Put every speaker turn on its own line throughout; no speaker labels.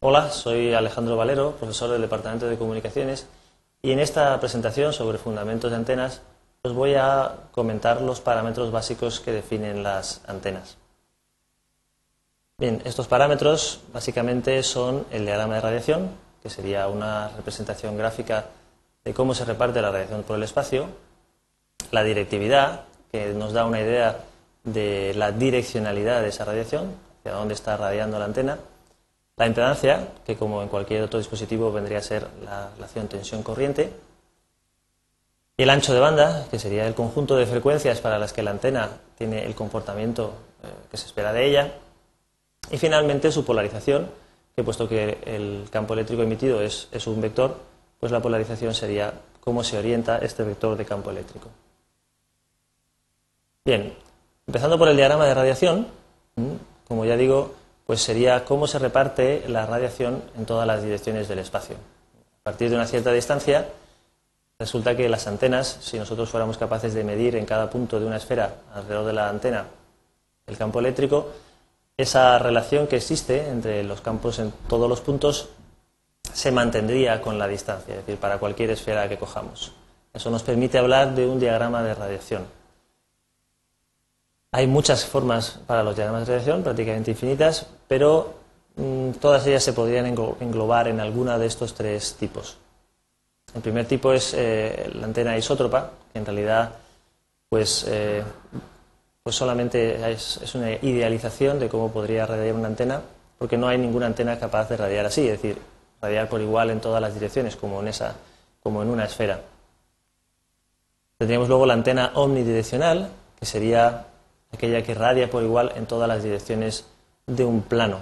Hola, soy Alejandro Valero, profesor del Departamento de Comunicaciones, y en esta presentación sobre fundamentos de antenas os voy a comentar los parámetros básicos que definen las antenas. Bien, estos parámetros básicamente son el diagrama de radiación, que sería una representación gráfica de cómo se reparte la radiación por el espacio, la directividad, que nos da una idea de la direccionalidad de esa radiación, hacia dónde está radiando la antena, la impedancia, que como en cualquier otro dispositivo vendría a ser la relación tensión-corriente. Y el ancho de banda, que sería el conjunto de frecuencias para las que la antena tiene el comportamiento eh, que se espera de ella. Y finalmente su polarización, que puesto que el campo eléctrico emitido es, es un vector, pues la polarización sería cómo se orienta este vector de campo eléctrico. Bien, empezando por el diagrama de radiación, como ya digo, pues sería cómo se reparte la radiación en todas las direcciones del espacio. A partir de una cierta distancia, resulta que las antenas, si nosotros fuéramos capaces de medir en cada punto de una esfera alrededor de la antena el campo eléctrico, esa relación que existe entre los campos en todos los puntos se mantendría con la distancia, es decir, para cualquier esfera que cojamos. Eso nos permite hablar de un diagrama de radiación. Hay muchas formas para los diagramas de radiación, prácticamente infinitas, pero mm, todas ellas se podrían englobar en alguna de estos tres tipos. El primer tipo es eh, la antena isótropa, que en realidad pues, eh, pues solamente es, una idealización de cómo podría radiar una antena, porque no hay ninguna antena capaz de radiar así, es decir, radiar por igual en todas las direcciones, como en, esa, como en una esfera. Tendríamos luego la antena omnidireccional, que sería aquella que radia por igual en todas las direcciones de un plano.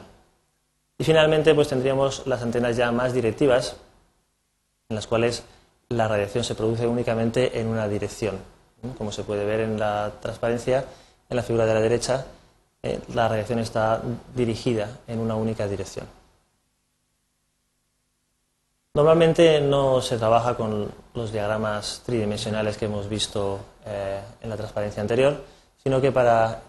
Y finalmente pues tendríamos las antenas ya más directivas, en las cuales la radiación se produce únicamente en una dirección. Como se puede ver en la transparencia, en la figura de la derecha, eh, la radiación está dirigida en una única dirección. Normalmente no se trabaja con los diagramas tridimensionales que hemos visto eh, en la transparencia anterior, sino que para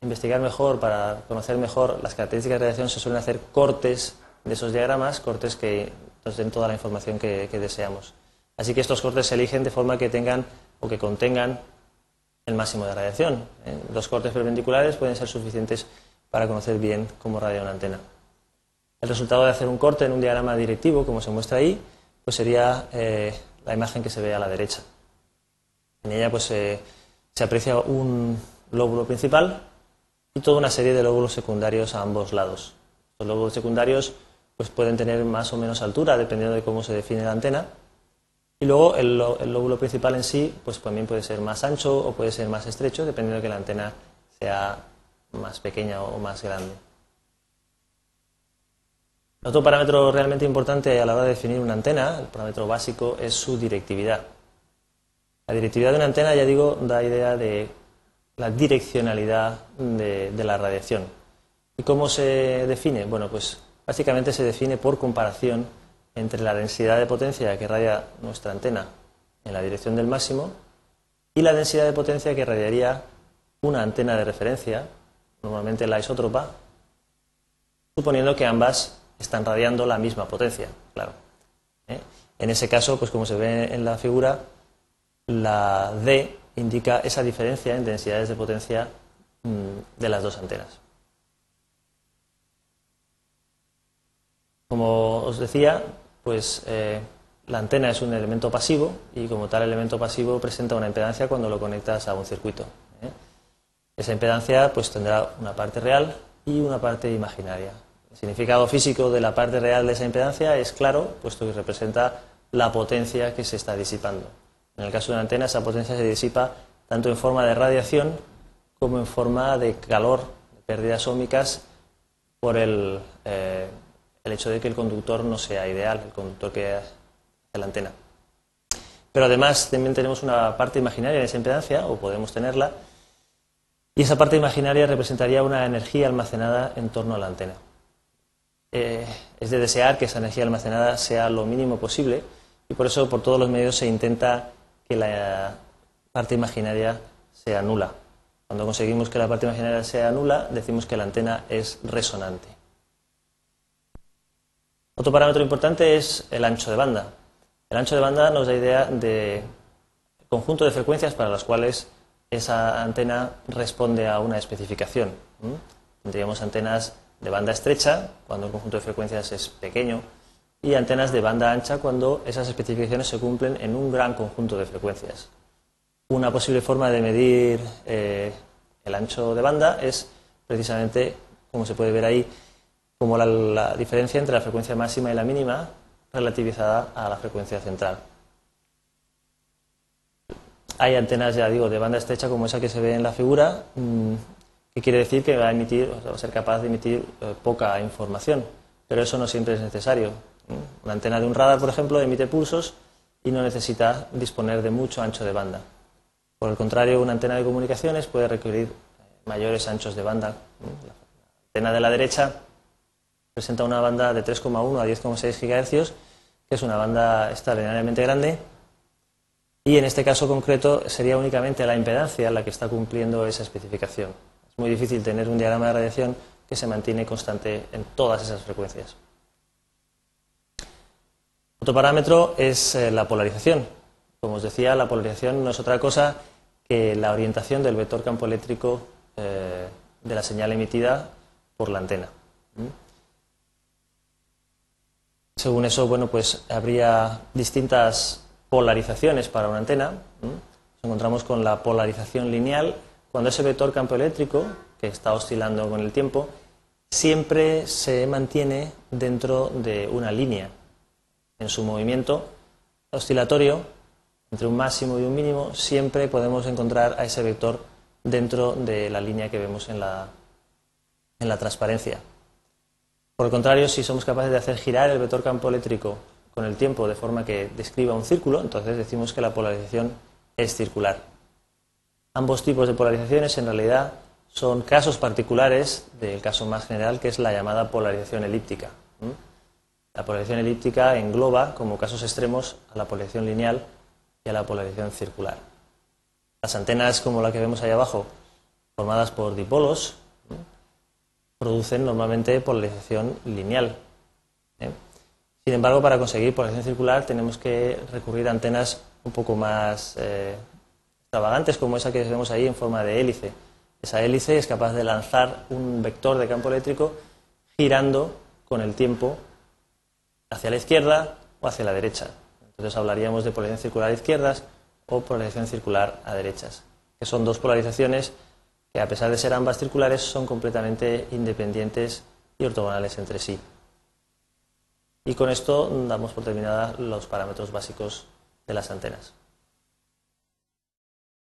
investigar mejor, para conocer mejor las características de radiación, se suelen hacer cortes de esos diagramas, cortes que nos den toda la información que, deseamos. Así que estos cortes se eligen de forma que tengan o que contengan el máximo de radiación. Los cortes perpendiculares pueden ser suficientes para conocer bien cómo radia una antena. El resultado de hacer un corte en un diagrama directivo, como se muestra ahí, pues sería eh, la imagen que se ve a la derecha. En ella pues, se aprecia un, lóbulo principal y toda una serie de lóbulos secundarios a ambos lados. Los lóbulos secundarios pues, pueden tener más o menos altura dependiendo de cómo se define la antena. Y luego el, lóbulo principal en sí pues, también puede ser más ancho o puede ser más estrecho dependiendo de que la antena sea más pequeña o más grande. Otro parámetro realmente importante a la hora de definir una antena, el parámetro básico, es su directividad. La directividad de una antena, ya digo, da idea de la direccionalidad de, la radiación. ¿Y cómo se define? Bueno, pues básicamente se define por comparación entre la densidad de potencia que radia nuestra antena en la dirección del máximo y la densidad de potencia que radiaría una antena de referencia, normalmente la isótropa, suponiendo que ambas están radiando la misma potencia, claro. ¿eh? En ese caso, pues como se ve en la figura, la D indica esa diferencia en densidades de potencia mm, de las dos antenas. Como os decía, pues eh, la antena es un elemento pasivo y como tal elemento pasivo presenta una impedancia cuando lo conectas a un circuito. ¿eh? Esa impedancia pues tendrá una parte real y una parte imaginaria. El significado físico de la parte real de esa impedancia es claro, puesto que representa la potencia que se está disipando. En el caso de una antena, esa potencia se disipa tanto en forma de radiación como en forma de calor, de pérdidas ómicas, por el, eh, el hecho de que el conductor no sea ideal, el conductor que hace la antena. Pero además también tenemos una parte imaginaria de esa impedancia, o podemos tenerla, y esa parte imaginaria representaría una energía almacenada en torno a la antena. Eh, es de desear que esa energía almacenada sea lo mínimo posible y por eso por todos los medios se intenta que la parte imaginaria sea nula. Cuando conseguimos que la parte imaginaria sea nula, decimos que la antena es resonante. Otro parámetro importante es el ancho de banda. El ancho de banda nos da idea de conjunto de frecuencias para las cuales esa antena responde a una especificación. Tendríamos antenas de banda estrecha, cuando el conjunto de frecuencias es pequeño, y antenas de banda ancha cuando esas especificaciones se cumplen en un gran conjunto de frecuencias. Una posible forma de medir eh, el ancho de banda es precisamente, como se puede ver ahí, como la, diferencia entre la frecuencia máxima y la mínima relativizada a la frecuencia central. Hay antenas, ya digo, de banda estrecha como esa que se ve en la figura, mm, que quiere decir que va a emitir, o va a ser capaz de emitir eh, poca información, pero eso no siempre es necesario. Una antena de un radar, por ejemplo, emite pulsos y no necesita disponer de mucho ancho de banda. Por el contrario, una antena de comunicaciones puede requerir mayores anchos de banda. La antena de la derecha presenta una banda de 3,1 a 10,6 GHz, que es una banda extraordinariamente grande, y en este caso concreto sería únicamente la impedancia la que está cumpliendo esa especificación. Es muy difícil tener un diagrama de radiación que se mantiene constante en todas esas frecuencias. Otro parámetro es eh, la polarización. Como os decía, la polarización no es otra cosa que la orientación del vector campo eléctrico eh, de la señal emitida por la antena. Según eso, bueno, pues habría distintas polarizaciones para una antena. Nos encontramos con la polarización lineal, cuando ese vector campo eléctrico, que está oscilando con el tiempo, siempre se mantiene dentro de una línea en su movimiento oscilatorio, entre un máximo y un mínimo, siempre podemos encontrar a ese vector dentro de la línea que vemos en la, en la transparencia. Por el contrario, si somos capaces de hacer girar el vector campo eléctrico con el tiempo de forma que describa un círculo, entonces decimos que la polarización es circular. Ambos tipos de polarizaciones en realidad son casos particulares del caso más general, que es la llamada polarización elíptica. La polarización elíptica engloba como casos extremos a la polarización lineal y a la polarización circular. Las antenas como la que vemos ahí abajo, formadas por dipolos, producen normalmente polarización lineal. ¿eh? Sin embargo, para conseguir polarización circular tenemos que recurrir a antenas un poco más eh, extravagantes, como esa que vemos ahí en forma de hélice. Esa hélice es capaz de lanzar un vector de campo eléctrico girando con el tiempo hacia la izquierda o hacia la derecha. Entonces hablaríamos de polarización circular a izquierdas o polarización circular a derechas, que son dos polarizaciones que a pesar de ser ambas circulares son completamente independientes y ortogonales entre sí. Y con esto damos por terminada los parámetros básicos de las antenas.